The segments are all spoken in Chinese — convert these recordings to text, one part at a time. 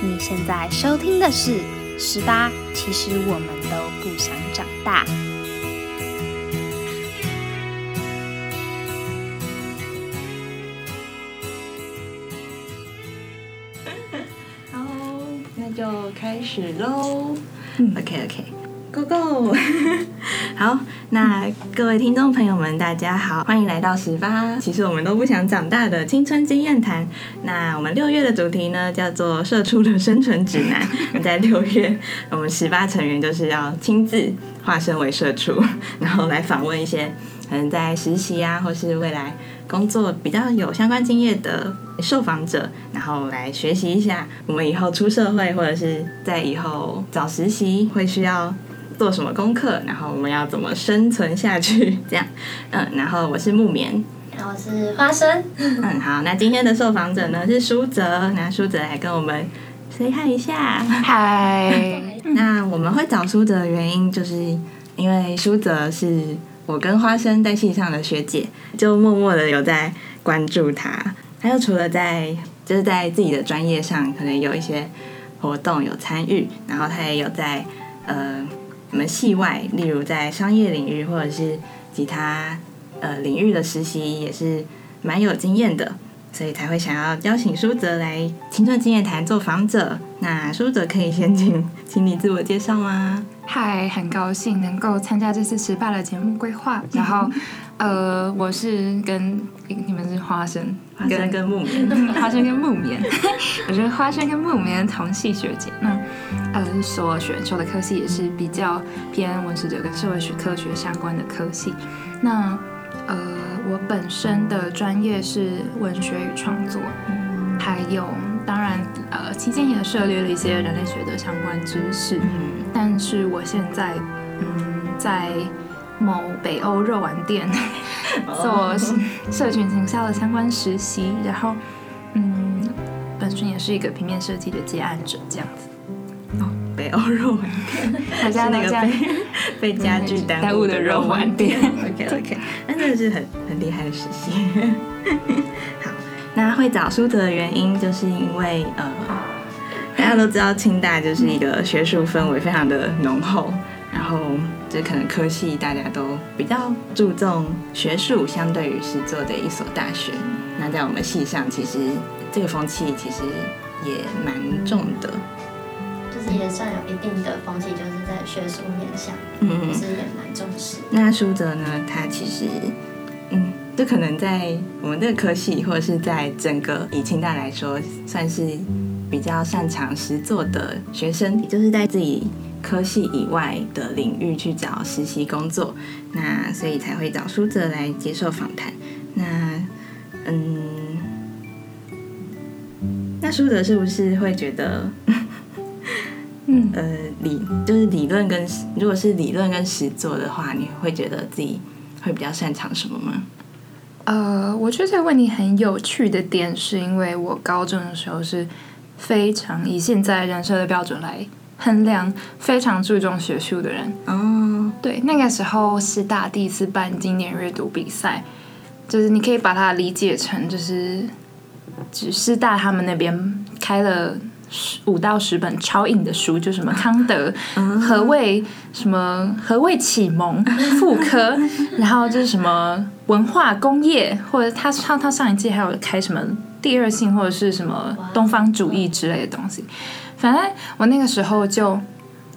你现在收听的是《十八》，其实我们都不想长大。好，那就开始喽。OK OK，Go Go。好，那各位听众朋友们，大家好，欢迎来到十八。其实我们都不想长大的青春经验谈。那我们六月的主题呢，叫做“社畜的生存指南”。在六月，我们十八成员就是要亲自化身为社畜，然后来访问一些可能在实习啊，或是未来工作比较有相关经验的受访者，然后来学习一下我们以后出社会，或者是在以后找实习会需要。做什么功课？然后我们要怎么生存下去？这样，嗯，然后我是木棉，然后我是花生，嗯，好，那今天的受访者呢是舒泽，那舒泽来跟我们 say hi 一下，嗨。那我们会找舒泽的原因，就是因为舒泽是我跟花生在系上的学姐，就默默的有在关注他。他又除了在就是在自己的专业上可能有一些活动有参与，然后他也有在呃。我们系外，例如在商业领域或者是其他呃领域的实习，也是蛮有经验的，所以才会想要邀请舒泽来青春经验谈做访者。那舒泽可以先请，请你自我介绍吗？嗨，很高兴能够参加这次十八的节目规划。然后，呃，我是跟你们是花生，花生跟木棉，花生跟木棉，我是花生跟木棉同系学姐。那呃，所选修的科系也是比较偏文史哲跟社会学科学相关的科系。那呃，我本身的专业是文学与创作，还有当然呃，期间也涉猎了一些人类学的相关知识。但是我现在，嗯，在某北欧肉丸店做社群营销的相关实习，然后，嗯，本身也是一个平面设计的接案者，这样子。哦，北欧肉丸店，好像那个被 被家具耽误的肉丸店。OK OK，那真的是很很厉害的实习。好，那会找书的原因，就是因为呃。大家都知道，清大就是一个学术氛围非常的浓厚，然后就可能科系大家都比较注重学术，相对于是做的一所大学。那在我们系上，其实这个风气其实也蛮重的，就是也算有一定的风气，就是在学术面向，嗯，是也蛮重视。那舒哲呢，他其实，嗯，这可能在我们这个科系，或者是在整个以清大来说，算是。比较擅长实作的学生，也就是在自己科系以外的领域去找实习工作，那所以才会找舒哲来接受访谈。那嗯，那舒哲是不是会觉得，嗯呃理就是理论跟如果是理论跟实作的话，你会觉得自己会比较擅长什么吗？呃，我觉得这个问题很有趣的点，是因为我高中的时候是。非常以现在人设的标准来衡量，非常注重学术的人。哦，对，那个时候师大第一次办经典阅读比赛，就是你可以把它理解成，就是只师大他们那边开了五到十本超硬的书，就什么康德、何谓什么何谓启蒙、妇科，然后就是什么文化工业，或者他上他上一季还有开什么。第二性或者是什么东方主义之类的东西，反正我那个时候就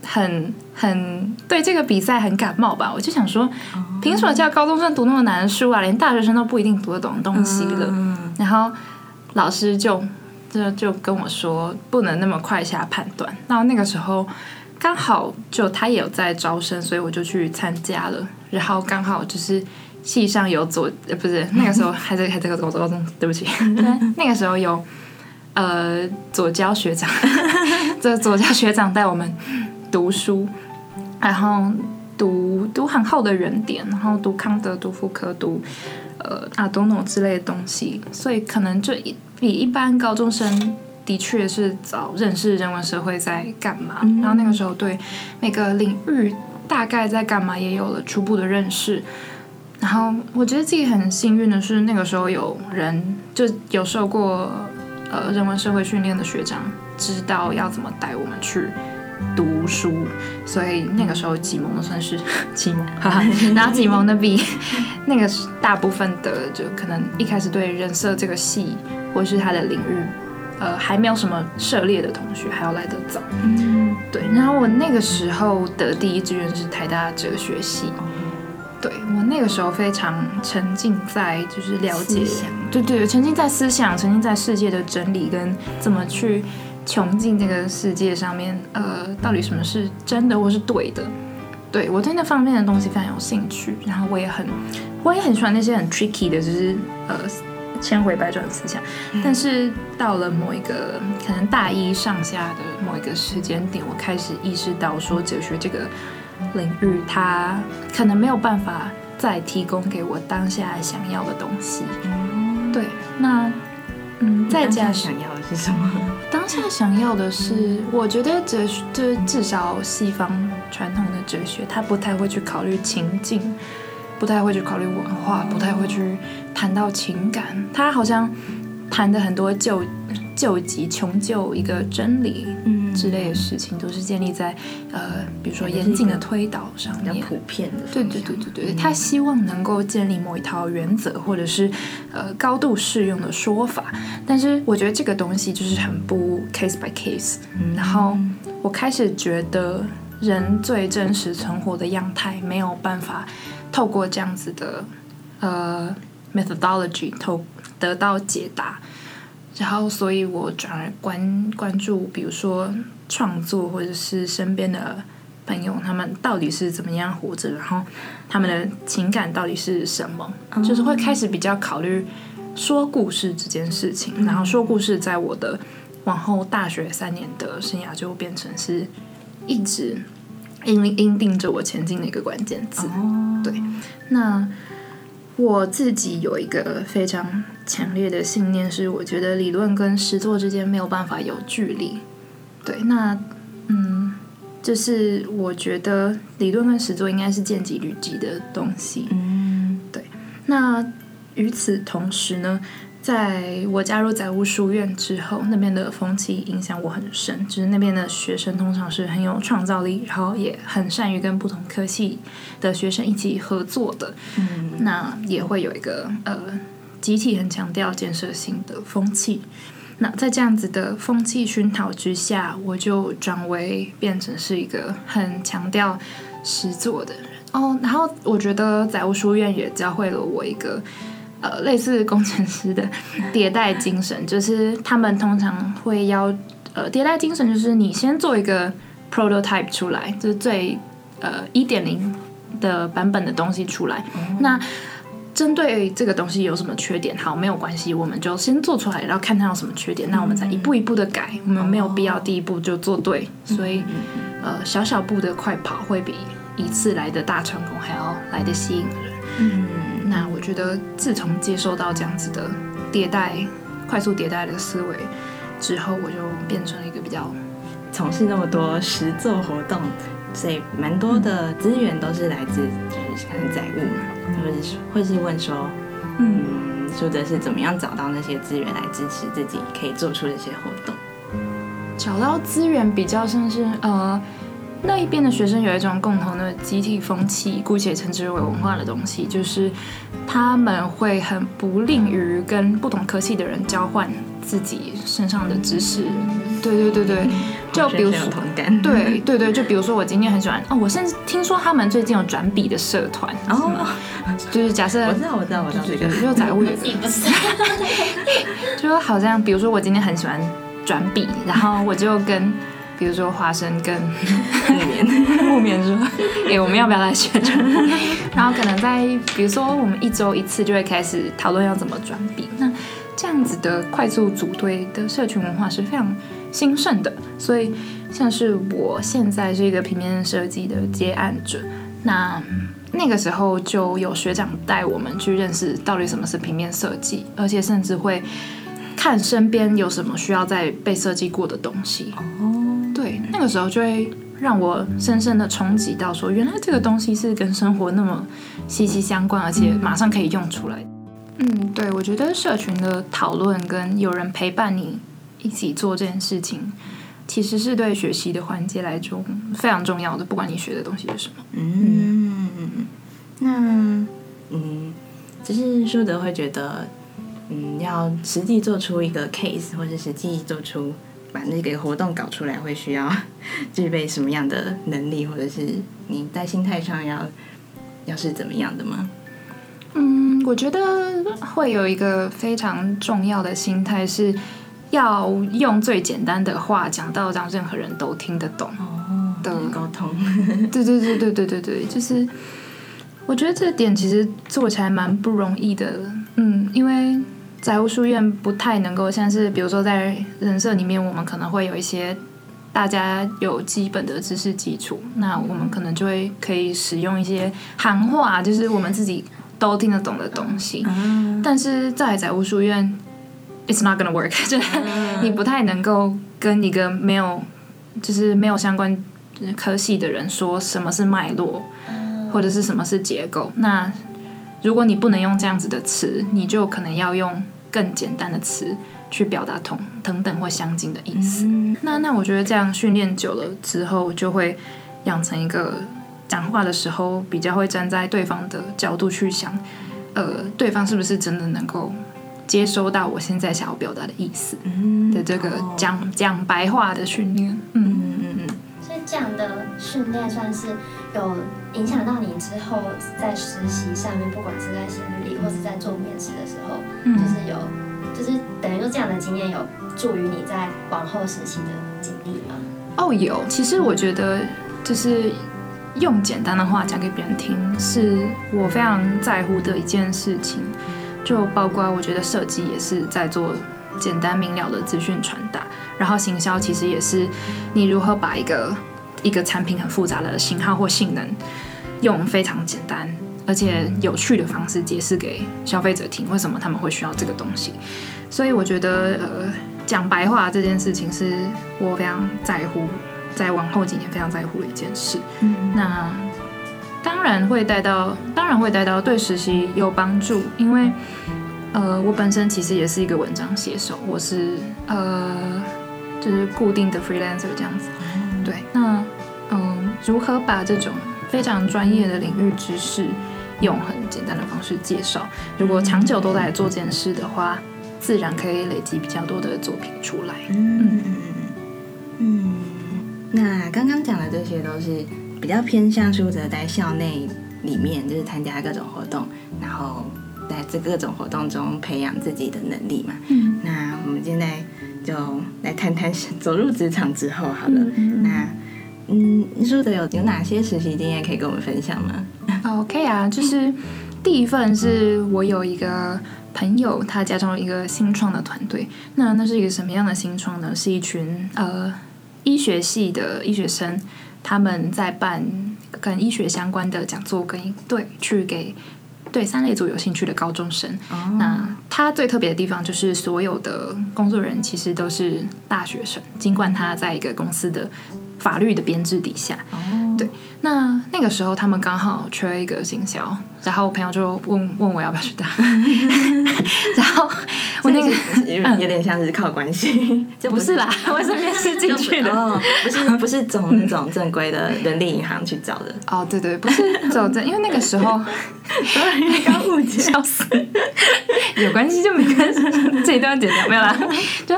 很很对这个比赛很感冒吧。我就想说，凭什么叫高中生读那么难的书啊？连大学生都不一定读得懂东西了。然后老师就就就跟我说，不能那么快下判断。那那个时候刚好就他也有在招生，所以我就去参加了。然后刚好就是。系上有左呃不是那个时候还在还在高高中，对不起，那个时候有呃左教学长，这左教学长带我们读书，然后读读很厚的原点，然后读康德、读福柯、读呃阿多诺之类的东西，所以可能就比一般高中生的确是早认识人文社会在干嘛，然后那个时候对每个领域大概在干嘛也有了初步的认识。然后我觉得自己很幸运的是，那个时候有人就有受过呃人文社会训练的学长知道要怎么带我们去读书，所以那个时候启蒙的算是 启蒙，然后启蒙的比 那个大部分的就可能一开始对人设这个系或是他的领域。呃，还没有什么涉猎的同学还要来得早，嗯，对。然后我那个时候的第一志愿是台大哲学系，对我那个时候非常沉浸在就是了解，对对，沉浸在思想，沉浸在世界的整理跟怎么去穷尽这个世界上面，呃，到底什么是真的或是对的？对我对那方面的东西非常有兴趣，然后我也很，我也很喜欢那些很 tricky 的，就是呃。千回百转的思想，但是到了某一个可能大一上下的某一个时间点，我开始意识到说哲学这个领域，它可能没有办法再提供给我当下想要的东西。对，那嗯，再加想要的是什么？当下想要的是，我觉得哲就是至少西方传统的哲学，他不太会去考虑情境。不太会去考虑文化，不太会去谈到情感。他好像谈的很多救救急、穷救一个真理之类的事情，都是建立在呃，比如说严谨的推导上面。普遍的。对对对对对，他希望能够建立某一套原则，或者是呃高度适用的说法。但是我觉得这个东西就是很不 case by case。然后我开始觉得人最真实存活的样态没有办法。透过这样子的呃 methodology 透得到解答，然后所以我转而关关注，比如说创作或者是身边的朋友，他们到底是怎么样活着，然后他们的情感到底是什么，就是会开始比较考虑说故事这件事情，然后说故事在我的往后大学三年的生涯就变成是一直。因因定着我前进的一个关键字，对。那我自己有一个非常强烈的信念，是我觉得理论跟实作之间没有办法有距离。对，那嗯，就是我觉得理论跟实作应该是见机履机的东西。嗯，对。那与此同时呢？在我加入载物书院之后，那边的风气影响我很深。就是那边的学生通常是很有创造力，然后也很善于跟不同科系的学生一起合作的。嗯，那也会有一个呃集体很强调建设性的风气。那在这样子的风气熏陶之下，我就转为变成是一个很强调实作的人。哦，然后我觉得载物书院也教会了我一个。呃，类似工程师的迭代精神，就是他们通常会要呃迭代精神，就是你先做一个 prototype 出来，就是最呃一点零的版本的东西出来。那针对这个东西有什么缺点，好，没有关系，我们就先做出来，然后看它有什么缺点，那我们再一步一步的改。我们没有必要第一步就做对，所以呃小小步的快跑会比一次来的大成功还要来的吸引人。嗯。那我觉得，自从接受到这样子的迭代、快速迭代的思维之后，我就变成了一个比较从事那么多实作活动，所以蛮多的资源都是来自就是可能载物嘛，或者是会是问说，嗯，说的是怎么样找到那些资源来支持自己可以做出这些活动？找到资源比较像是呃。那一边的学生有一种共同的集体风气，姑且称之为文化的东西，就是他们会很不吝于跟不同科系的人交换自己身上的知识。对对对对，就比如说，对对对，就比如说我今天很喜欢哦，我甚至听说他们最近有转笔的社团，哦，就是假设我知道我知道我知道这个，就载物有个，就好像比如说我今天很喜欢转笔，然后我就跟。比如说花生跟木棉，木棉说：“ 哎，我们要不要来学转？”然后可能在比如说我们一周一次就会开始讨论要怎么转笔。那这样子的快速组队的社群文化是非常兴盛的。所以像是我现在是一个平面设计的接案者，那那个时候就有学长带我们去认识到底什么是平面设计，而且甚至会看身边有什么需要再被设计过的东西。哦。对，那个时候就会让我深深的冲击到，说原来这个东西是跟生活那么息息相关，而且马上可以用出来。嗯，对，我觉得社群的讨论跟有人陪伴你一起做这件事情，其实是对学习的环节来说非常重要的，不管你学的东西是什么。嗯，那嗯，只是舒德会觉得，嗯，要实际做出一个 case，或者实际做出把那个活动搞出来，会需要具备什么样的能力，或者是你在心态上要要是怎么样的吗？嗯，我觉得会有一个非常重要的心态，是要用最简单的话讲到让任何人都听得懂的沟通。对对对对对对对，就是我觉得这点其实做起来蛮不容易的。嗯，因为财务书院不太能够像是，比如说在人设里面，我们可能会有一些大家有基本的知识基础，那我们可能就会可以使用一些行话，就是我们自己。都听得懂的东西，但是在财务书院，it's not gonna work，就是你不太能够跟一个没有，就是没有相关科系的人说什么是脉络，或者是什么是结构。那如果你不能用这样子的词，你就可能要用更简单的词去表达同等等或相近的意思。那那我觉得这样训练久了之后，就会养成一个。讲话的时候比较会站在对方的角度去想，呃，对方是不是真的能够接收到我现在想要表达的意思的这个讲讲白话的训练。嗯嗯嗯嗯。所以这样的训练算是有影响到你之后在实习上面，不管是在写履历或是在做面试的时候，就是有，就是等于说这样的经验有助于你在往后实习的经历吗？哦，有。其实我觉得就是。用简单的话讲给别人听，是我非常在乎的一件事情。就包括我觉得设计也是在做简单明了的资讯传达，然后行销其实也是你如何把一个一个产品很复杂的型号或性能，用非常简单而且有趣的方式解释给消费者听，为什么他们会需要这个东西。所以我觉得，呃，讲白话这件事情是我非常在乎。在往后几年非常在乎的一件事，嗯那当然会带到，当然会带到对实习有帮助，因为呃，我本身其实也是一个文章写手，我是呃，就是固定的 freelancer 这样子，对，那嗯，如何把这种非常专业的领域知识用很简单的方式介绍？如果长久都在做这件事的话，自然可以累积比较多的作品出来。嗯嗯嗯。那刚刚讲的这些都是比较偏向舒哲在校内里面，就是参加各种活动，然后在这各种活动中培养自己的能力嘛。嗯。那我们现在就来谈谈走入职场之后好了。嗯。那嗯，舒哲有有哪些实习经验可以跟我们分享吗？OK 啊，就是第一份是我有一个朋友，他加入了一个新创的团队。那那是一个什么样的新创呢？是一群呃。医学系的医学生，他们在办跟医学相关的讲座，跟对去给对三类组有兴趣的高中生。那他最特别的地方就是，所有的工作人员其实都是大学生，尽管他在一个公司的法律的编制底下。哦。对，那那个时候他们刚好缺一个行销，然后我朋友就问问我要不要去当，然后我那个有点像是靠关系，就不是。啦，我是面试进去的，不是不是走那种正规的人力银行去找的。哦，对对，不是走正，因为那个时候 刚误解，笑死，有关系就没关系，这一段剪掉没有啦，就。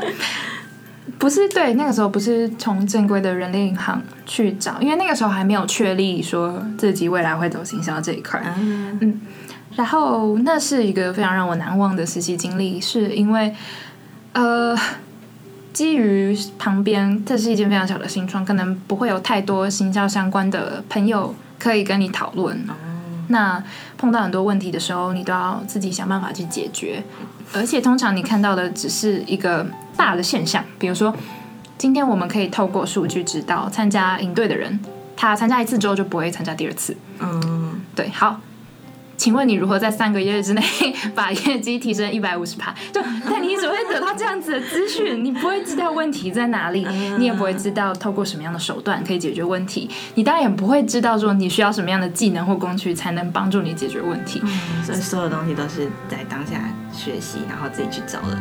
不是对，那个时候不是从正规的人力银行去找，因为那个时候还没有确立说自己未来会走行销这一块。嗯，然后那是一个非常让我难忘的实习经历，是因为呃，基于旁边这是一间非常小的新创，可能不会有太多行销相关的朋友可以跟你讨论。那碰到很多问题的时候，你都要自己想办法去解决，而且通常你看到的只是一个。大的现象，比如说，今天我们可以透过数据知道，参加营队的人，他参加一次之后就不会参加第二次。嗯，对。好，请问你如何在三个月之内 把业绩提升一百五十趴？就但你只会得到这样子的资讯，你不会知道问题在哪里，你也不会知道透过什么样的手段可以解决问题，你当然也不会知道说你需要什么样的技能或工具才能帮助你解决问题。所以所有东西都是在当下学习，然后自己去找的。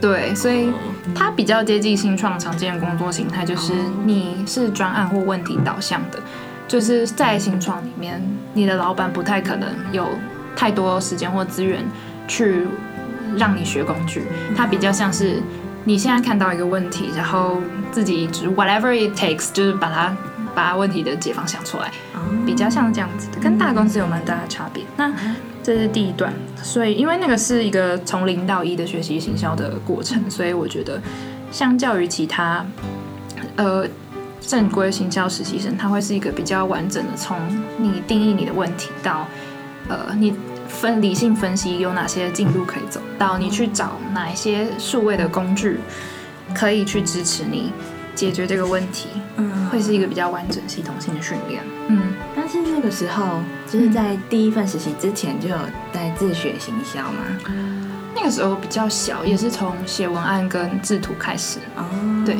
对，所以它比较接近新创常见的工作形态，就是你是专案或问题导向的。就是在新创里面，你的老板不太可能有太多时间或资源去让你学工具，他比较像是你现在看到一个问题，然后自己只 whatever it takes，就是把它把问题的解方想出来，比较像这样子的，跟大公司有蛮大的差别。那这是第一段，所以因为那个是一个从零到一的学习行销的过程，所以我觉得相较于其他，呃。正规行销实习生，他会是一个比较完整的，从你定义你的问题到，呃，你分理性分析有哪些进度可以走，到你去找哪一些数位的工具可以去支持你解决这个问题，嗯，会是一个比较完整系统性的训练，嗯。但是那个时候，就是在第一份实习之前就有在自学行销吗？那个时候比较小，也是从写文案跟制图开始，哦，对。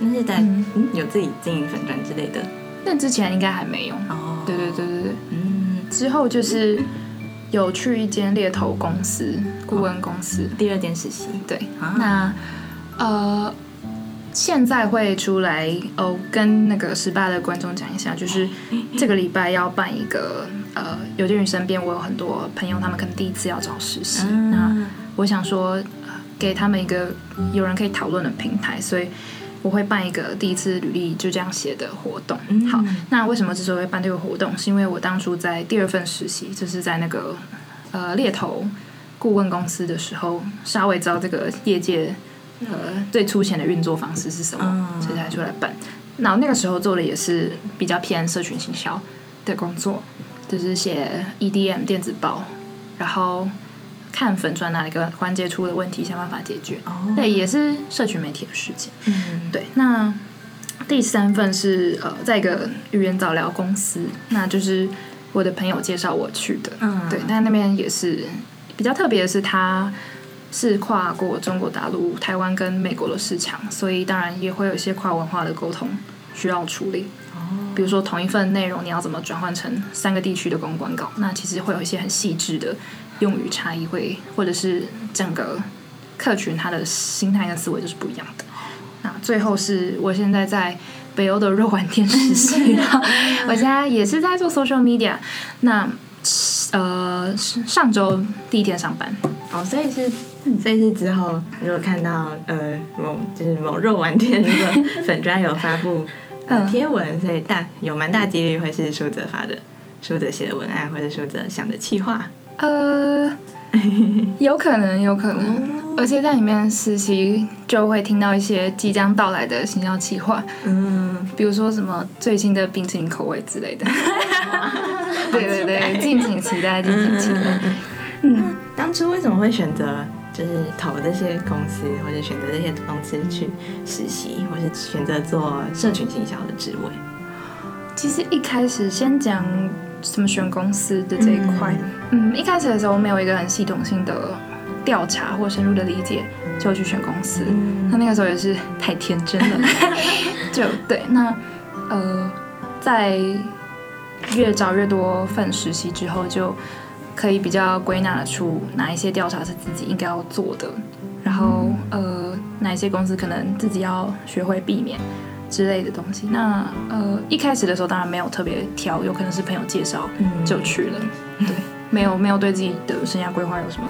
那是在嗯。有自己经营粉砖之类的，那之前应该还没有。哦。对对对对对，嗯，之后就是有去一间猎头公司顾问公司。第二间实习。对，那呃现在会出来哦，跟那个十八的观众讲一下，就是这个礼拜要办一个呃，有鉴于身边我有很多朋友，他们可能第一次要找实习，那我想说给他们一个有人可以讨论的平台，所以。我会办一个第一次履历就这样写的活动。好，那为什么之所以会办这个活动？是因为我当初在第二份实习，就是在那个呃猎头顾问公司的时候，稍微知道这个业界呃最粗浅的运作方式是什么，所以才出来办。那那个时候做的也是比较偏社群行销的工作，就是写 EDM 电子报，然后。看粉砖哪一个环节出了问题，想办法解决。哦，对，也是社群媒体的事情。嗯，对。那第三份是呃，在一个语言早疗公司，那就是我的朋友介绍我去的。嗯，对。但那边也是比较特别的是，他是跨过中国大陆、台湾跟美国的市场，所以当然也会有一些跨文化的沟通需要处理。比如说同一份内容，你要怎么转换成三个地区的公关稿？那其实会有一些很细致的。用语差异会，或者是整个客群他的心态跟思维就是不一样的。那最后是我现在在北欧的肉丸店实习，我现在也是在做 social media。那呃上周第一天上班，哦，所以是所以是之后如果看到呃某就是某肉丸店那个粉专有发布贴文，所以大有蛮大几率会是舒哲发的，舒哲写的文案或者舒哲想的企划。呃，有可能，有可能，而且在里面实习就会听到一些即将到来的行销企划，嗯，比如说什么最新的冰淇淋口味之类的，对对对，敬请期待，敬请期待。嗯，当初为什么会选择就是投这些公司，或者选择这些公司去实习，或是选择做社群行销的职位？其实一开始先讲。怎么选公司的这一块，嗯，一开始的时候没有一个很系统性的调查或深入的理解，就去选公司。那那个时候也是太天真了，就对。那呃，在越找越多份实习之后，就可以比较归纳出哪一些调查是自己应该要做的，然后呃，哪一些公司可能自己要学会避免。之类的东西，那呃一开始的时候当然没有特别挑，有可能是朋友介绍就去了，对，没有没有对自己的生涯规划有什么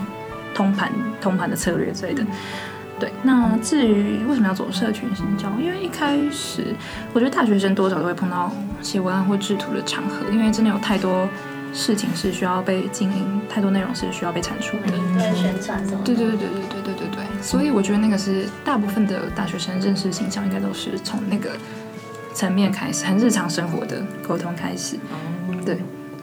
通盘通盘的策略之类的，对。那至于为什么要走社群营销，因为一开始我觉得大学生多少都会碰到写文案或制图的场合，因为真的有太多。事情是需要被经营，太多内容是需要被产出的。对宣传什么？对对对对对对对对对。所以我觉得那个是大部分的大学生认识形象，应该都是从那个层面开始，很日常生活的沟通开始。对，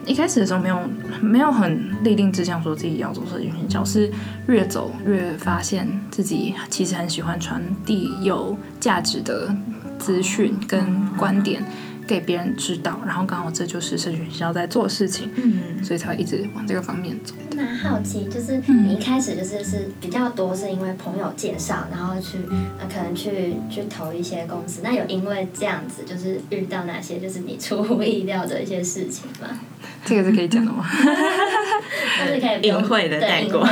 一开始的时候没有没有很立定志向，说自己要做社群营销，是越走越发现自己其实很喜欢传递有价值的资讯跟观点。给别人知道，然后刚好这就是社群学校在做的事情，嗯，所以才会一直往这个方面走。蛮好奇，就是你一开始就是是比较多是因为朋友介绍，然后去呃可能去去投一些公司，那有因为这样子就是遇到哪些就是你出乎意料的一些事情吗？这个是可以讲的吗？就是可以隐晦的带过，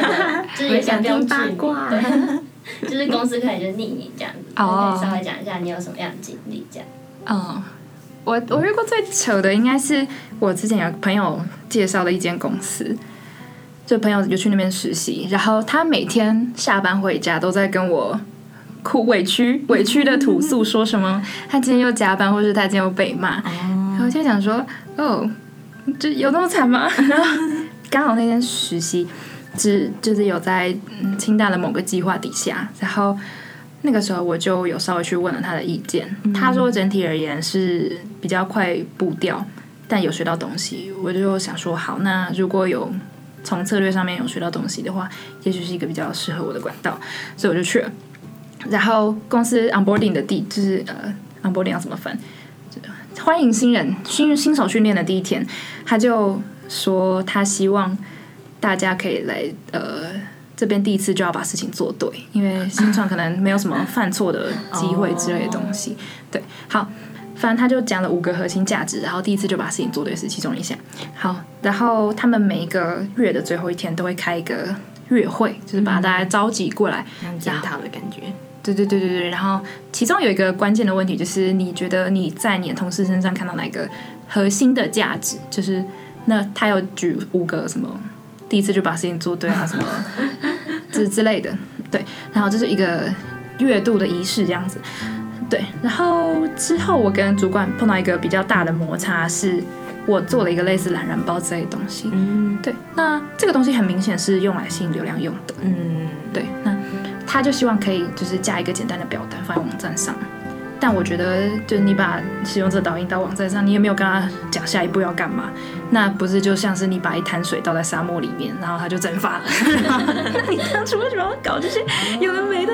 就是也想听八卦，就是公司可以就匿名这样子，可以稍微讲一下你有什么样的经历这样。嗯，我我遇过最糗的应该是我之前有朋友介绍的一间公司。就朋友就去那边实习，然后他每天下班回家都在跟我哭委屈 委屈的吐诉，说什么 他今天又加班，或是他今天又被骂。然后就想说，哦，这有那么惨吗？然 后刚好那天实习，只就是有在清大的某个计划底下，然后那个时候我就有稍微去问了他的意见，他说整体而言是比较快步调，但有学到东西。我就想说，好，那如果有。从策略上面有学到东西的话，也许是一个比较适合我的管道，所以我就去了。然后公司 onboarding 的地就是呃 onboarding 要怎么分？欢迎新人新新手训练的第一天，他就说他希望大家可以来呃这边第一次就要把事情做对，因为新创可能没有什么犯错的机会之类的东西。对，好。反正他就讲了五个核心价值，然后第一次就把事情做对是其中一项。好，然后他们每一个月的最后一天都会开一个月会，就是把大家召集过来检讨的感觉。对对对对对。然后其中有一个关键的问题就是，你觉得你在你的同事身上看到哪个核心的价值？就是那他有举五个什么，第一次就把事情做对啊什么 之之类的。对，然后这是一个月度的仪式这样子。对，然后之后我跟主管碰到一个比较大的摩擦，是我做了一个类似懒人包之类的东西。嗯，对，那这个东西很明显是用来吸引流量用的。嗯，对，那他就希望可以就是加一个简单的表单放在网站上。但我觉得，就是你把使用者导引到网站上，你也没有跟他讲下一步要干嘛，那不是就像是你把一滩水倒在沙漠里面，然后它就蒸发了？你当初为什么要搞这些有的没的？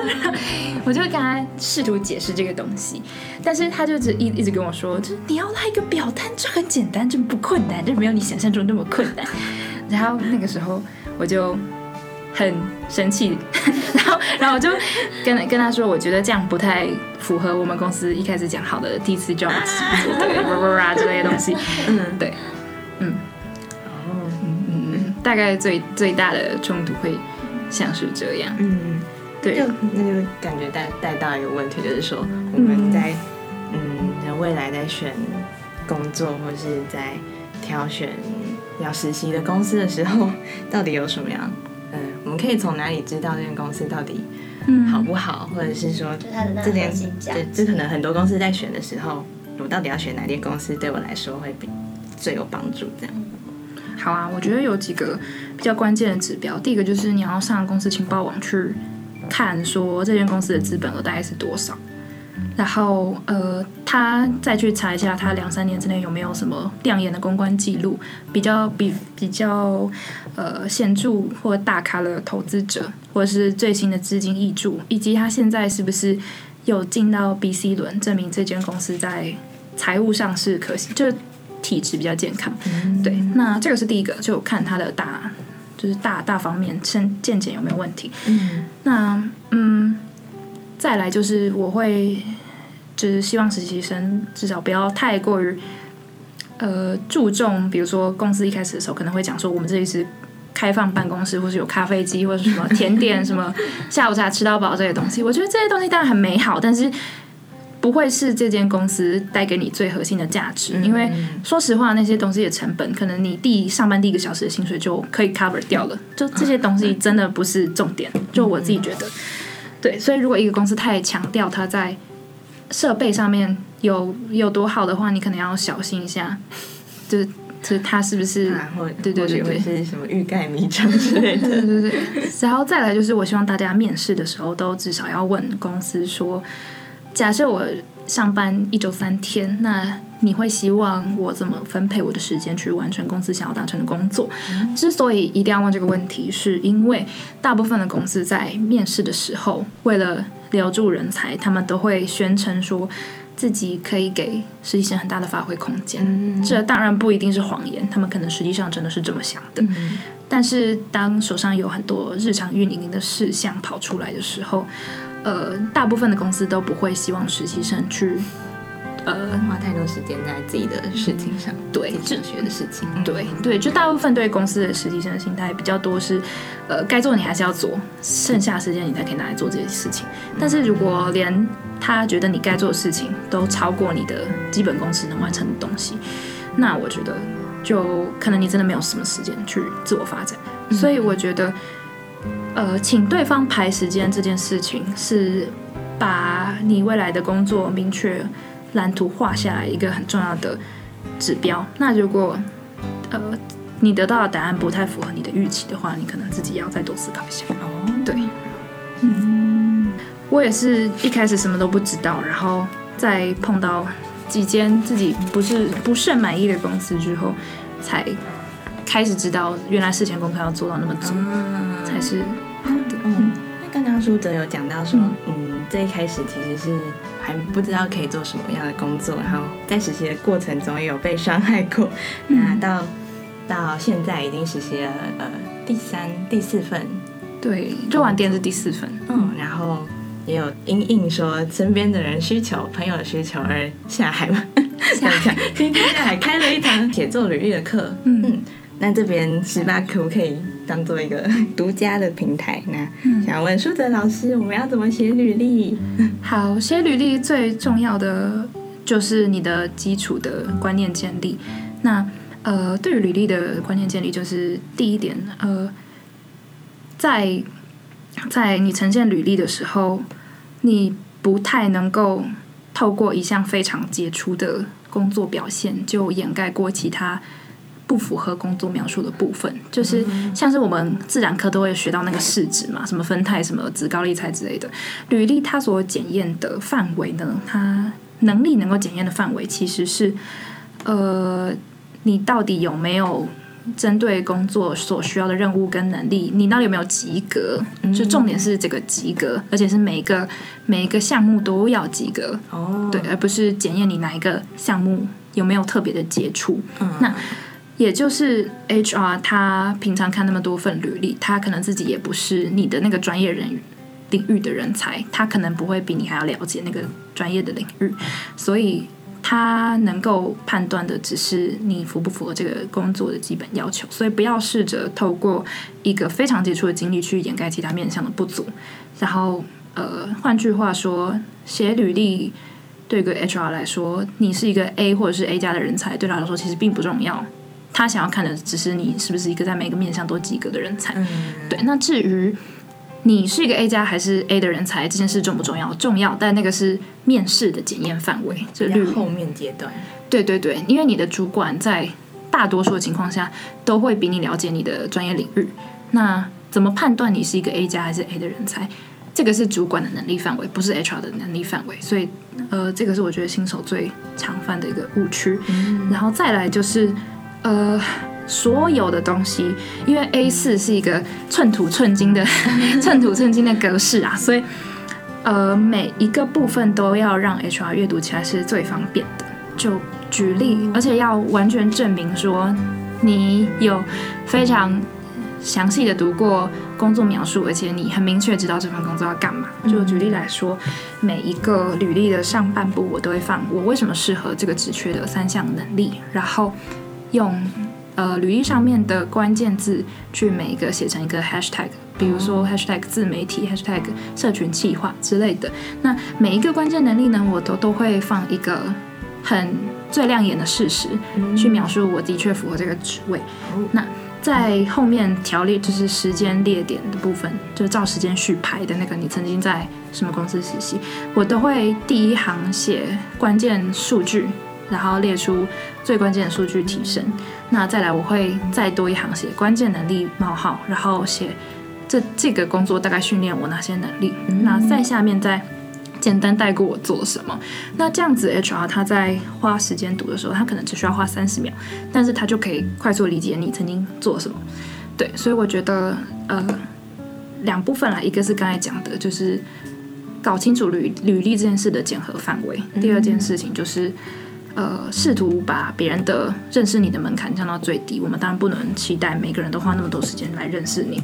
我就跟他试图解释这个东西，但是他就只一一直跟我说，就是你要拉一个表单，这很简单，这不困难，这没有你想象中那么困难。然后那个时候我就。很生气，然后，然后我就跟跟他说，我觉得这样不太符合我们公司一开始讲好的第一次就要 对，哇哇哇之类的东西。嗯，对，嗯，哦，嗯嗯嗯，大概最最大的冲突会像是这样。嗯，对，就那就感觉带带到一个问题，就是说我们在嗯未来在选工作或是在挑选要实习的公司的时候，到底有什么样？嗯，我们可以从哪里知道这间公司到底好不好，或者是说这点，这这可能很多公司在选的时候，我到底要选哪间公司，对我来说会比最有帮助？这样。好啊，我觉得有几个比较关键的指标。第一个就是你要上公司情报网去看，说这间公司的资本额大概是多少。然后，呃，他再去查一下，他两三年之内有没有什么亮眼的公关记录，比较比比较呃显著或大咖的投资者，或者是最新的资金挹注，以及他现在是不是有进到 B、C 轮，证明这间公司在财务上是可行，就是体质比较健康。对，那这个是第一个，就看他的大，就是大大方面，身健检有没有问题。嗯，那嗯，再来就是我会。就是希望实习生至少不要太过于，呃，注重，比如说公司一开始的时候可能会讲说，我们这里是开放办公室，或是有咖啡机，或者什么甜点，什么下午茶吃到饱这些东西。我觉得这些东西当然很美好，但是不会是这间公司带给你最核心的价值。因为说实话，那些东西的成本，可能你第上班第一个小时的薪水就可以 cover 掉了。就这些东西真的不是重点。就我自己觉得，对。所以如果一个公司太强调它在设备上面有有多好的话，你可能要小心一下，就是就是它是不是对对对对。是什么欲盖弥彰之类的，对对对。然后再来就是，我希望大家面试的时候都至少要问公司说，假设我上班一周三天，那你会希望我怎么分配我的时间去完成公司想要达成的工作？之所以一定要问这个问题，是因为大部分的公司在面试的时候，为了留住人才，他们都会宣称说，自己可以给实习生很大的发挥空间。这当然不一定是谎言，他们可能实际上真的是这么想的。但是当手上有很多日常运营的事项跑出来的时候，呃，大部分的公司都不会希望实习生去。呃，花太多时间在自己的事情上，对，正学的事情，对对，就大部分对公司的实习生的心态比较多是，呃，该做你还是要做，剩下时间你才可以拿来做这些事情。但是如果连他觉得你该做的事情都超过你的基本公司能完成的东西，那我觉得就可能你真的没有什么时间去自我发展。所以我觉得，呃，请对方排时间这件事情是把你未来的工作明确。蓝图画下来一个很重要的指标。那如果呃你得到的答案不太符合你的预期的话，你可能自己要再多思考一下。哦，对，嗯，我也是一开始什么都不知道，然后再碰到几间自己不是不甚满意的公司之后，才开始知道原来事前功课要做到那么足才是好的。嗯，那刚刚舒哲有讲到说，嗯，最开始其实是。还不知道可以做什么样的工作，然后在实习的过程中也有被伤害过。那到到现在已经实习了呃第三第四份，对，做完店是第四份。嗯，然后也有因应说身边的人需求、朋友的需求而下海嘛，下海 今天下海开了一堂写作履历的课。嗯。那这边十八可不可以当做一个独家的平台？那想问舒哲老师，我们要怎么写履历？好，写履历最重要的就是你的基础的观念建立。那呃，对于履历的观念建立，就是第一点，呃，在在你呈现履历的时候，你不太能够透过一项非常杰出的工作表现，就掩盖过其他。不符合工作描述的部分，就是像是我们自然科都会学到那个试纸嘛，什么分态、什么子高丽菜之类的。履历它所检验的范围呢，它能力能够检验的范围其实是，呃，你到底有没有针对工作所需要的任务跟能力，你到底有没有及格？就重点是这个及格，而且是每一个每一个项目都要及格哦，对，而不是检验你哪一个项目有没有特别的杰出。那也就是 HR，他平常看那么多份履历，他可能自己也不是你的那个专业人领域的人才，他可能不会比你还要了解那个专业的领域，所以他能够判断的只是你符不符合这个工作的基本要求。所以不要试着透过一个非常杰出的经历去掩盖其他面向的不足。然后，呃，换句话说，写履历对一个 HR 来说，你是一个 A 或者是 A 加的人才，对他来说其实并不重要。他想要看的只是你是不是一个在每个面向都及格的人才。对，那至于你是一个 A 加还是 A 的人才，这件事重不重要？重要，但那个是面试的检验范围，这是后面阶段。对对对，因为你的主管在大多数的情况下都会比你了解你的专业领域。那怎么判断你是一个 A 加还是 A 的人才？这个是主管的能力范围，不是 HR 的能力范围。所以，呃，这个是我觉得新手最常犯的一个误区。然后再来就是。呃，所有的东西，因为 A 四是一个寸土寸金的寸土寸金的格式啊，所以呃，每一个部分都要让 HR 阅读起来是最方便的。就举例，而且要完全证明说你有非常详细的读过工作描述，而且你很明确知道这份工作要干嘛。就举例来说，每一个履历的上半部我都会放我为什么适合这个职缺的三项能力，然后。用呃履历上面的关键字去每一个写成一个 hashtag，比如说 hashtag 自媒体、hashtag 社群企划之类的。那每一个关键能力呢，我都都会放一个很最亮眼的事实，去描述我的确符合这个职位。那在后面条列就是时间列点的部分，就照时间序排的那个，你曾经在什么公司实习，我都会第一行写关键数据。然后列出最关键的数据提升，那再来我会再多一行写关键能力冒号，然后写这这个工作大概训练我哪些能力，那在下面再简单带过我做什么。那这样子 HR 他在花时间读的时候，他可能只需要花三十秒，但是他就可以快速理解你曾经做什么。对，所以我觉得呃两部分啦，一个是刚才讲的，就是搞清楚履履历这件事的检核范围。第二件事情就是呃，试图把别人的认识你的门槛降到最低。我们当然不能期待每个人都花那么多时间来认识你。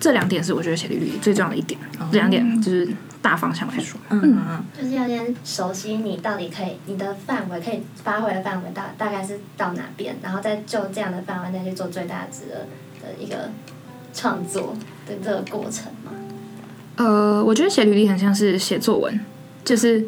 这两点是我觉得写履历最重要的一点。这两点就是大方向来说，嗯嗯，就是要先熟悉你到底可以你的范围可以发挥的范围大大概是到哪边，然后再就这样的范围再去做最大值的的一个创作的这个过程嘛。呃，我觉得写履历很像是写作文，就是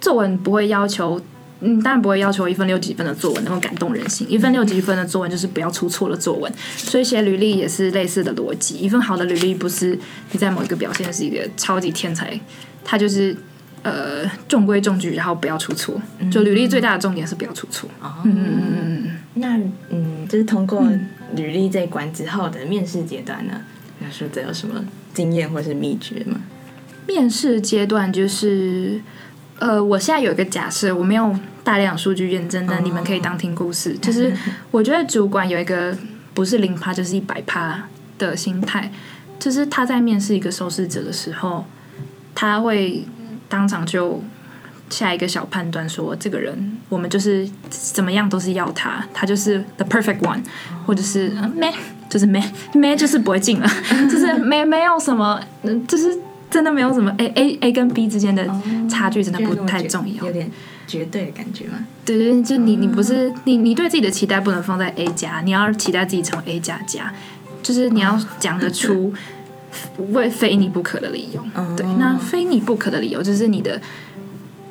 作文不会要求。嗯，当然不会要求一份六几分的作文能够感动人心。一份六几分的作文就是不要出错的作文，所以写履历也是类似的逻辑。一份好的履历不是你在某一个表现是一个超级天才，它就是呃中规中矩，然后不要出错。就履历最大的重点是不要出错。哦，嗯嗯嗯。那嗯，就是通过履历这一关之后的面试阶段呢，那说这有什么经验或是秘诀吗？面试阶段就是。呃，我现在有一个假设，我没有大量数据验证，但你们可以当听故事。就是 我觉得主管有一个不是零趴就是一百趴的心态，就是他在面试一个受试者的时候，他会当场就下一个小判断，说这个人我们就是怎么样都是要他，他就是 the perfect one，或者是没就是没没就是不会进了，就是没没有什么，就是。真的没有什么 A A A 跟 B 之间的差距，真的不太重要，有点绝对的感觉吗？对对，就你你不是你你对自己的期待不能放在 A 加，你要期待自己成为 A 加加，就是你要讲得出为非你不可的理由。对，那非你不可的理由就是你的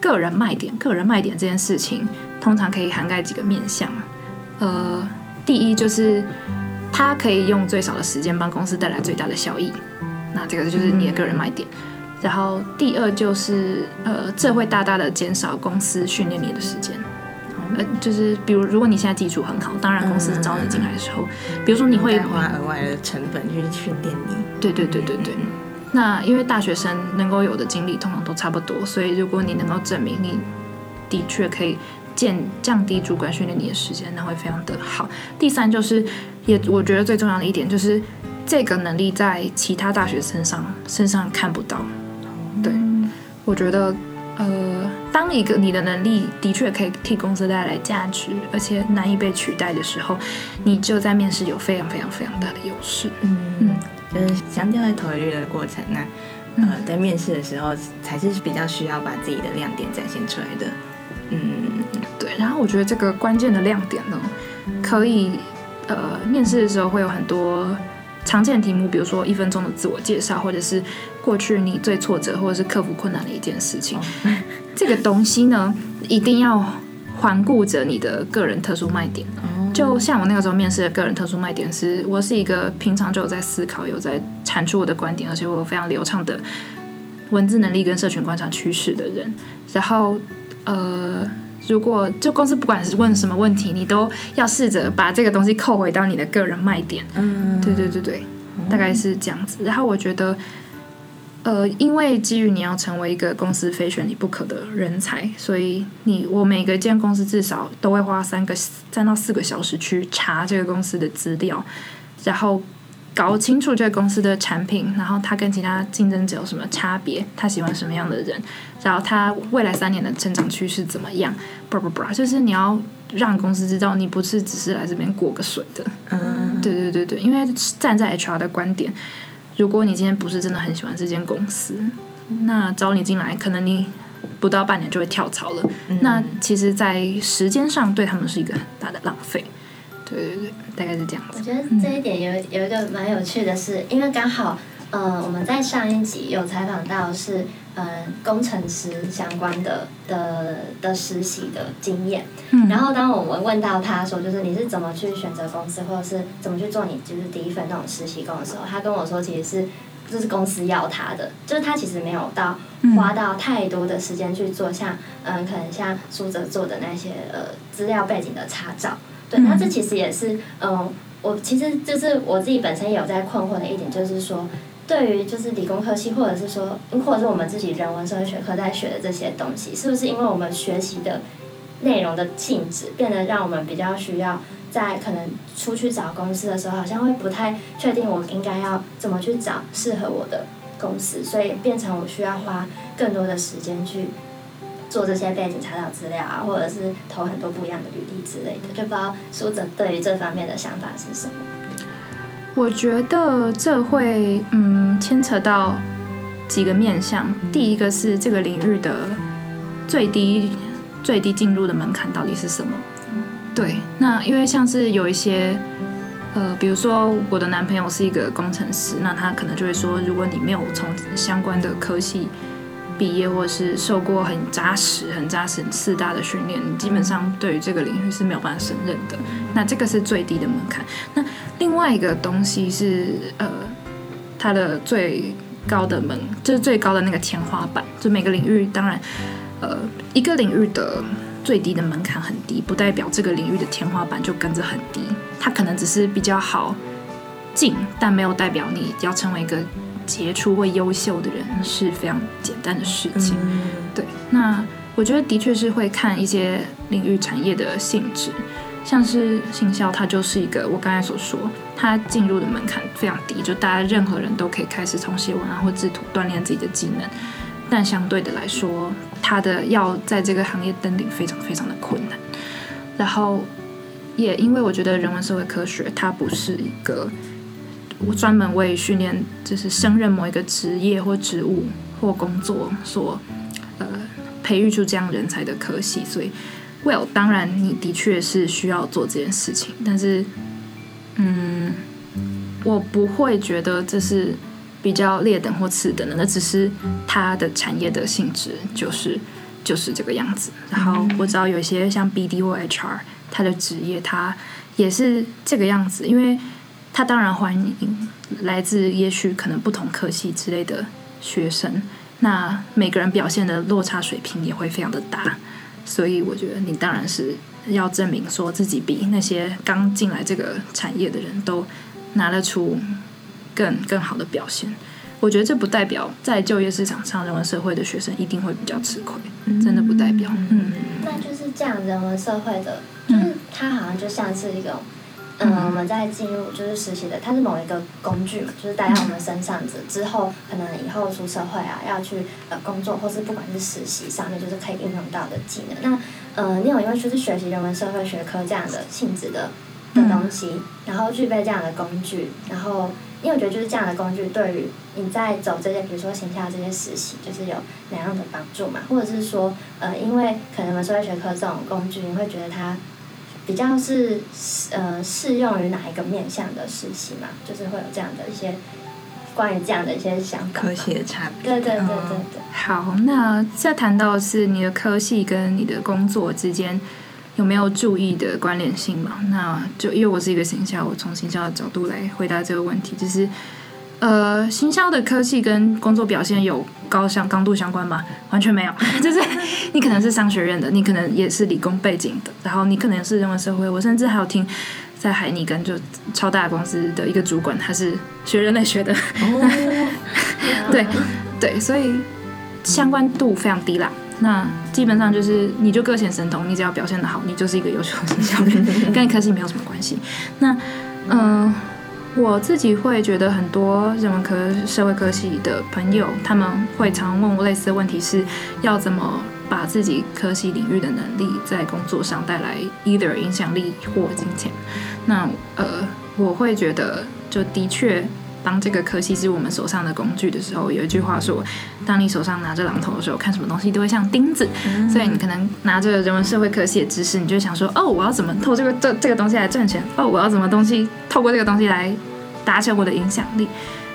个人卖点，个人卖点这件事情通常可以涵盖几个面向。呃，第一就是他可以用最少的时间帮公司带来最大的效益。那这个就是你的个人卖点，然后第二就是呃，这会大大的减少公司训练你的时间，呃，就是比如如果你现在基础很好，当然公司招你进来的时候，比如说你会花额外的成本去训练你，对对对对对。那因为大学生能够有的经历通常都差不多，所以如果你能够证明你的确可以减降低主管训练你的时间，那会非常的好。第三就是也我觉得最重要的一点就是。这个能力在其他大学身上身上看不到，对，我觉得，呃，当一个你的能力的确可以替公司带来价值，而且难以被取代的时候，你就在面试有非常非常非常大的优势。嗯嗯，就是相较于投履历的过程，那呃，在面试的时候才是比较需要把自己的亮点展现出来的。嗯，对。然后我觉得这个关键的亮点呢，可以呃，面试的时候会有很多。常见的题目，比如说一分钟的自我介绍，或者是过去你最挫折或者是克服困难的一件事情。这个东西呢，一定要环顾着你的个人特殊卖点。就像我那个时候面试的个人特殊卖点是，我是一个平常就有在思考、有在产出我的观点，而且我有非常流畅的文字能力跟社群观察趋势的人。然后，呃。如果就公司不管是问什么问题，你都要试着把这个东西扣回到你的个人卖点。嗯，对对对对，大概是这样子。然后我觉得，呃，因为基于你要成为一个公司非选你不可的人才，所以你我每个间公司至少都会花三个三到四个小时去查这个公司的资料，然后。搞清楚这个公司的产品，然后他跟其他竞争者有什么差别，他喜欢什么样的人，然后他未来三年的成长趋势怎么样？不不不，就是你要让公司知道你不是只是来这边过个水的。嗯，对对对对，因为站在 HR 的观点，如果你今天不是真的很喜欢这间公司，那招你进来，可能你不到半年就会跳槽了。那其实，在时间上对他们是一个很大的浪费。对对对，大概是这样子。我觉得这一点有有一个蛮有趣的是，因为刚好，呃，我们在上一集有采访到是，嗯，工程师相关的的的实习的经验。嗯。然后当我们问到他说，就是你是怎么去选择公司，或者是怎么去做你就是第一份那种实习工的时候，他跟我说，其实是就是公司要他的，就是他其实没有到花到太多的时间去做像，嗯，可能像苏哲做的那些呃资料背景的查找。对，那这其实也是，嗯，我其实就是我自己本身有在困惑的一点，就是说，对于就是理工科系，或者是说，或者是我们自己人文社会学科在学的这些东西，是不是因为我们学习的内容的性质，变得让我们比较需要在可能出去找公司的时候，好像会不太确定我应该要怎么去找适合我的公司，所以变成我需要花更多的时间去做这些背景查找资料啊，或者是投很多不一样的履历之类的，就不知道苏哲对于这方面的想法是什么。我觉得这会嗯牵扯到几个面向，第一个是这个领域的最低最低进入的门槛到底是什么？对，那因为像是有一些呃，比如说我的男朋友是一个工程师，那他可能就会说，如果你没有从相关的科系毕业，或者是受过很扎实、很扎实四大的训练，你基本上对于这个领域是没有办法胜任的。那这个是最低的门槛。那另外一个东西是，呃，它的最高的门，就是最高的那个天花板。就每个领域，当然，呃，一个领域的最低的门槛很低，不代表这个领域的天花板就跟着很低。它可能只是比较好进，但没有代表你要成为一个杰出或优秀的人是非常简单的事情。对，那我觉得的确是会看一些领域产业的性质。像是行销，它就是一个我刚才所说，它进入的门槛非常低，就大家任何人都可以开始从写文案或制图锻炼自己的技能。但相对的来说，它的要在这个行业登顶非常非常的困难。然后也因为我觉得人文社会科学它不是一个我专门为训练就是胜任某一个职业或职务或工作所呃培育出这样人才的科系，所以。Well，当然，你的确是需要做这件事情，但是，嗯，我不会觉得这是比较劣等或次等的，那只是它的产业的性质就是就是这个样子。然后我知道有一些像 BD 或 HR，他的职业他也是这个样子，因为他当然欢迎来自也许可能不同科系之类的学生，那每个人表现的落差水平也会非常的大。所以我觉得你当然是要证明说自己比那些刚进来这个产业的人都拿得出更更好的表现。我觉得这不代表在就业市场上人文社会的学生一定会比较吃亏，真的不代表。嗯，那就是这样，人文社会的，就是它好像就像是一个。嗯，我们在进入就是实习的，它是某一个工具嘛，就是带到我们身上之之后，可能以后出社会啊，要去呃工作，或是不管是实习上面，就是可以运用到的技能。那呃，你有因为就是学习人文社会学科这样的性质的的东西，然后具备这样的工具，然后因为我觉得就是这样的工具，对于你在走这些，比如说线下这些实习，就是有哪样的帮助嘛？或者是说，呃，因为可能人文社会学科这种工具，你会觉得它。比较是呃适用于哪一个面向的实习嘛？就是会有这样的一些关于这样的一些想法。科系的差别。对对对对对。好，那再谈到是你的科系跟你的工作之间有没有注意的关联性嘛？那就因为我是一个行销，我从行销的角度来回答这个问题，就是。呃，行销的科技跟工作表现有高相高度相关吗？完全没有，就是你可能是商学院的，你可能也是理工背景的，然后你可能是人文社会。我甚至还有听在海尼根就超大公司的一个主管，他是学人类学的。哦，对 对，所以相关度非常低啦。那基本上就是你就各显神通，你只要表现的好，你就是一个优秀的行销人，跟你科技没有什么关系。那嗯。我自己会觉得很多人文科、社会科系的朋友，他们会常问我类似的问题：是要怎么把自己科系领域的能力在工作上带来 either 影响力或金钱？那呃，我会觉得，就的确，当这个科系是我们手上的工具的时候，有一句话说：当你手上拿着榔头的时候，看什么东西都会像钉子。所以你可能拿着人文社会科系的知识，你就想说：哦，我要怎么透这个这这个东西来赚钱？哦，我要怎么东西透过这个东西来。达成我的影响力，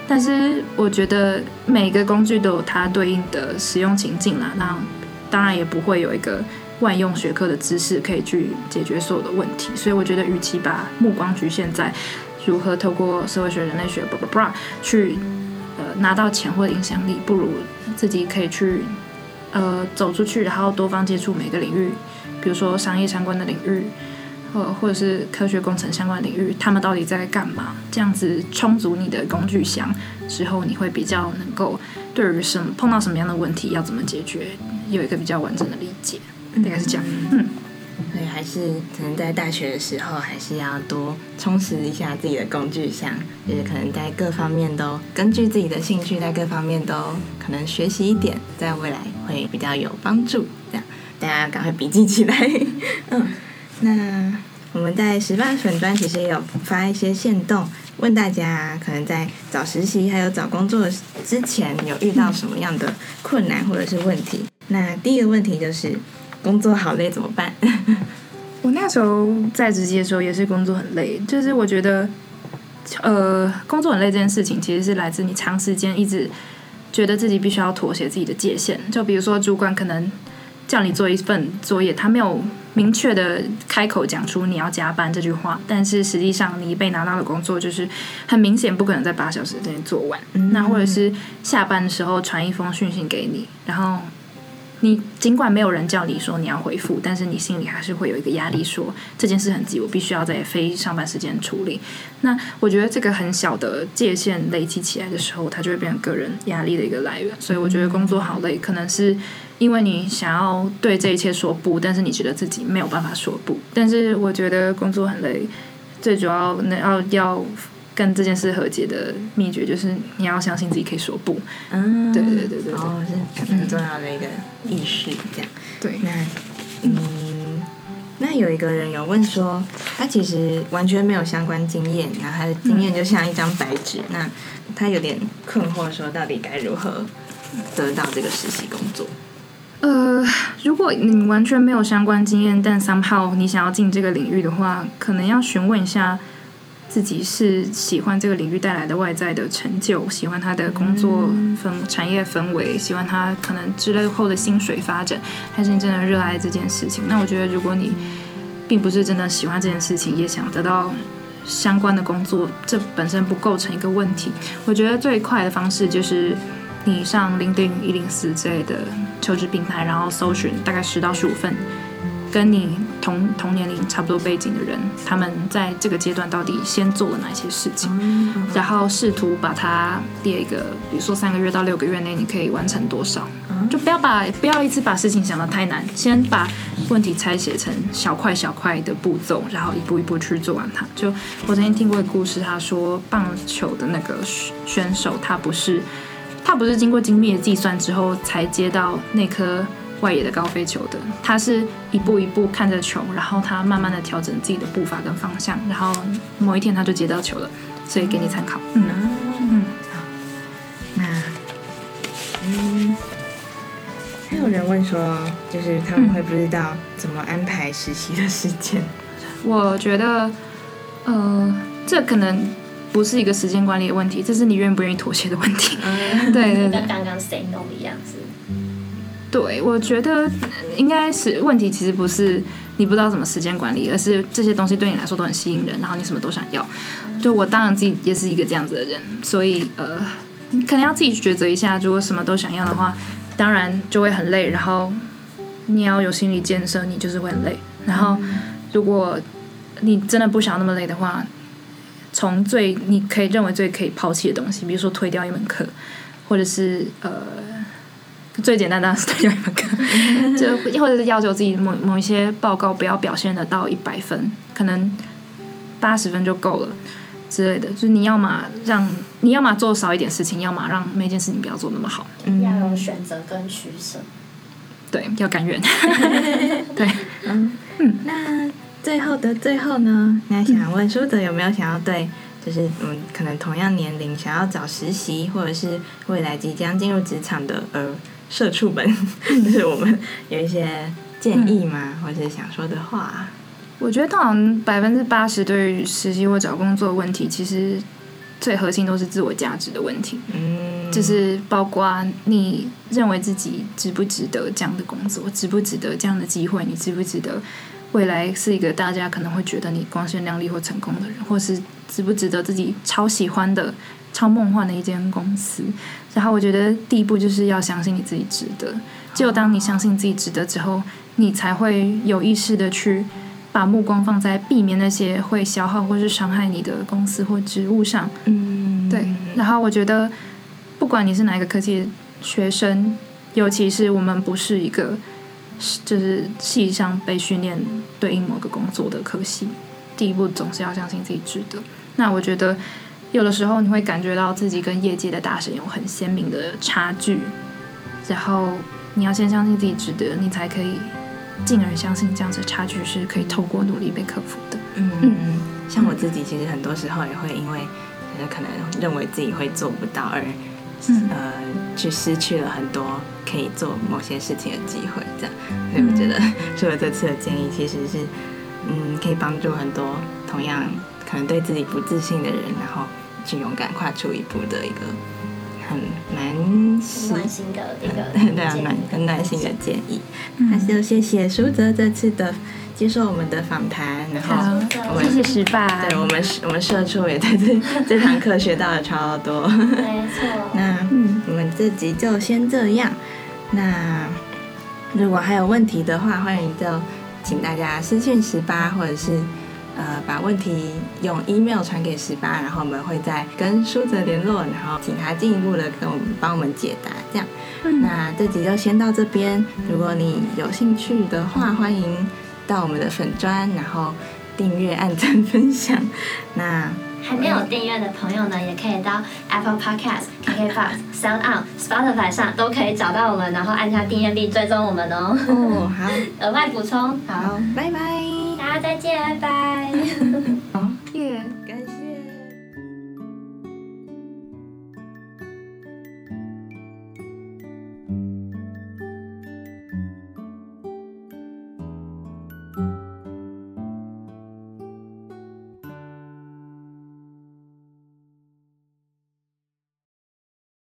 但是我觉得每个工具都有它对应的使用情境啦。那当然也不会有一个万用学科的知识可以去解决所有的问题。所以我觉得，与其把目光局限在如何透过社会学、人类学、blah blah blah 去呃拿到钱或影响力，不如自己可以去呃走出去，然后多方接触每个领域，比如说商业相关的领域。呃，或者是科学工程相关领域，他们到底在干嘛？这样子充足你的工具箱之后，你会比较能够对于什碰到什么样的问题要怎么解决，有一个比较完整的理解，大概是这样。嗯，还是可能在大学的时候，还是要多充实一下自己的工具箱，就是可能在各方面都根据自己的兴趣，在各方面都可能学习一点，在未来会比较有帮助。这样大家赶快笔记起来。嗯，那我们在十八粉专其实也有发一些线动，问大家可能在找实习还有找工作之前有遇到什么样的困难或者是问题。那第一个问题就是工作好累怎么办？我那时候在职的时候也是工作很累，就是我觉得，呃，工作很累这件事情其实是来自你长时间一直觉得自己必须要妥协自己的界限。就比如说主管可能叫你做一份作业，他没有明确的开口讲出你要加班这句话，但是实际上你被拿到的工作就是很明显不可能在八小时之内做完。那或者是下班的时候传一封讯息给你，然后。你尽管没有人叫你说你要回复，但是你心里还是会有一个压力，说这件事很急，我必须要在非上班时间处理。那我觉得这个很小的界限累积起来的时候，它就会变成个人压力的一个来源。所以我觉得工作好累，可能是因为你想要对这一切说不，但是你觉得自己没有办法说不。但是我觉得工作很累，最主要那要要。跟这件事和解的秘诀就是你要相信自己可以说不。嗯，对对对对，哦，是很重要的一个意识，这样。对，那嗯，那有一个人有问说，他其实完全没有相关经验，然后他的经验就像一张白纸，那他有点困惑，说到底该如何得到这个实习工作？呃，如果你完全没有相关经验，但 somehow 你想要进这个领域的话，可能要询问一下。自己是喜欢这个领域带来的外在的成就，喜欢他的工作氛产业氛围，喜欢他可能之类后的薪水发展，还是你真的热爱这件事情？那我觉得，如果你并不是真的喜欢这件事情，也想得到相关的工作，这本身不构成一个问题。我觉得最快的方式就是你上 LinkedIn、一零四之类的求职平台，然后搜寻大概十到十五份。跟你同同年龄差不多背景的人，他们在这个阶段到底先做了哪些事情，然后试图把它列一个，比如说三个月到六个月内你可以完成多少，就不要把不要一次把事情想得太难，先把问题拆写成小块小块的步骤，然后一步一步去做完它。就我曾经听过一个故事，他说棒球的那个选手，他不是他不是经过精密的计算之后才接到那颗。外野的高飞球的，他是一步一步看着球，然后他慢慢的调整自己的步伐跟方向，然后某一天他就接到球了，所以给你参考。嗯嗯，好，那嗯，还有人问说，就是他们会不知道怎么安排实习的时间？我觉得，呃，这可能不是一个时间管理的问题，这是你愿不愿意妥协的问题。对对 对，跟刚刚 say no 一样是。对，我觉得应该是问题，其实不是你不知道怎么时间管理，而是这些东西对你来说都很吸引人，然后你什么都想要。就我当然自己也是一个这样子的人，所以呃，你可能要自己去抉择一下，如果什么都想要的话，当然就会很累，然后你要有心理建设，你就是会很累。然后如果你真的不想那么累的话，从最你可以认为最可以抛弃的东西，比如说推掉一门课，或者是呃。最简单当然是要一门课，就或者是要求自己某某一些报告不要表现的到一百分，可能八十分就够了之类的。就是你要么让你要么做少一点事情，要么让每件事情不要做那么好。嗯要有选择跟取舍。对，要甘愿。对，嗯嗯。那最后的最后呢？那想问舒泽有没有想要对，就是嗯，可能同样年龄想要找实习，或者是未来即将进入职场的呃。社畜们，就是我们有一些建议吗？或者想说的话？我觉得，通常百分之八十对于实习或找工作问题，其实最核心都是自我价值的问题。嗯，就是包括你认为自己值不值得这样的工作，值不值得这样的机会，你值不值得未来是一个大家可能会觉得你光鲜亮丽或成功的人，或是值不值得自己超喜欢的。超梦幻的一间公司，然后我觉得第一步就是要相信你自己值得。只有当你相信自己值得之后，你才会有意识的去把目光放在避免那些会消耗或是伤害你的公司或职务上。嗯，对。然后我觉得，不管你是哪一个科技学生，尤其是我们不是一个就是系上被训练对应某个工作的科系，第一步总是要相信自己值得。那我觉得有的时候你会感觉到自己跟业界的大神有很鲜明的差距，然后你要先相信自己值得，你才可以进而相信这样子的差距是可以透过努力被克服的。嗯嗯，像我自己其实很多时候也会因为可能认为自己会做不到而。呃，去失去了很多可以做某些事情的机会，这样，所以我觉得，所以我这次的建议其实是，嗯，可以帮助很多同样可能对自己不自信的人，然后去勇敢跨出一步的一个很蛮暖心的一个对啊蛮很暖心的建议。那就谢谢舒泽这次的。接受我们的访谈，然后我们谢谢十八，对我们我们社畜也在这这堂课学到了超多。没错。那我们这集就先这样。那如果还有问题的话，欢迎就请大家私讯十八，或者是呃把问题用 email 传给十八，然后我们会再跟苏泽联络，然后请他进一步的跟我们帮我们解答。这样，那这集就先到这边。如果你有兴趣的话，欢迎。到我们的粉砖，然后订阅、按赞、分享。那还没有订阅的朋友呢，也可以到 Apple Podcast、KKBox、Sound On、Spotify 上都可以找到我们，然后按下订阅并追踪我们哦。哦，好。额外补充，好，拜拜，大家再见，拜拜。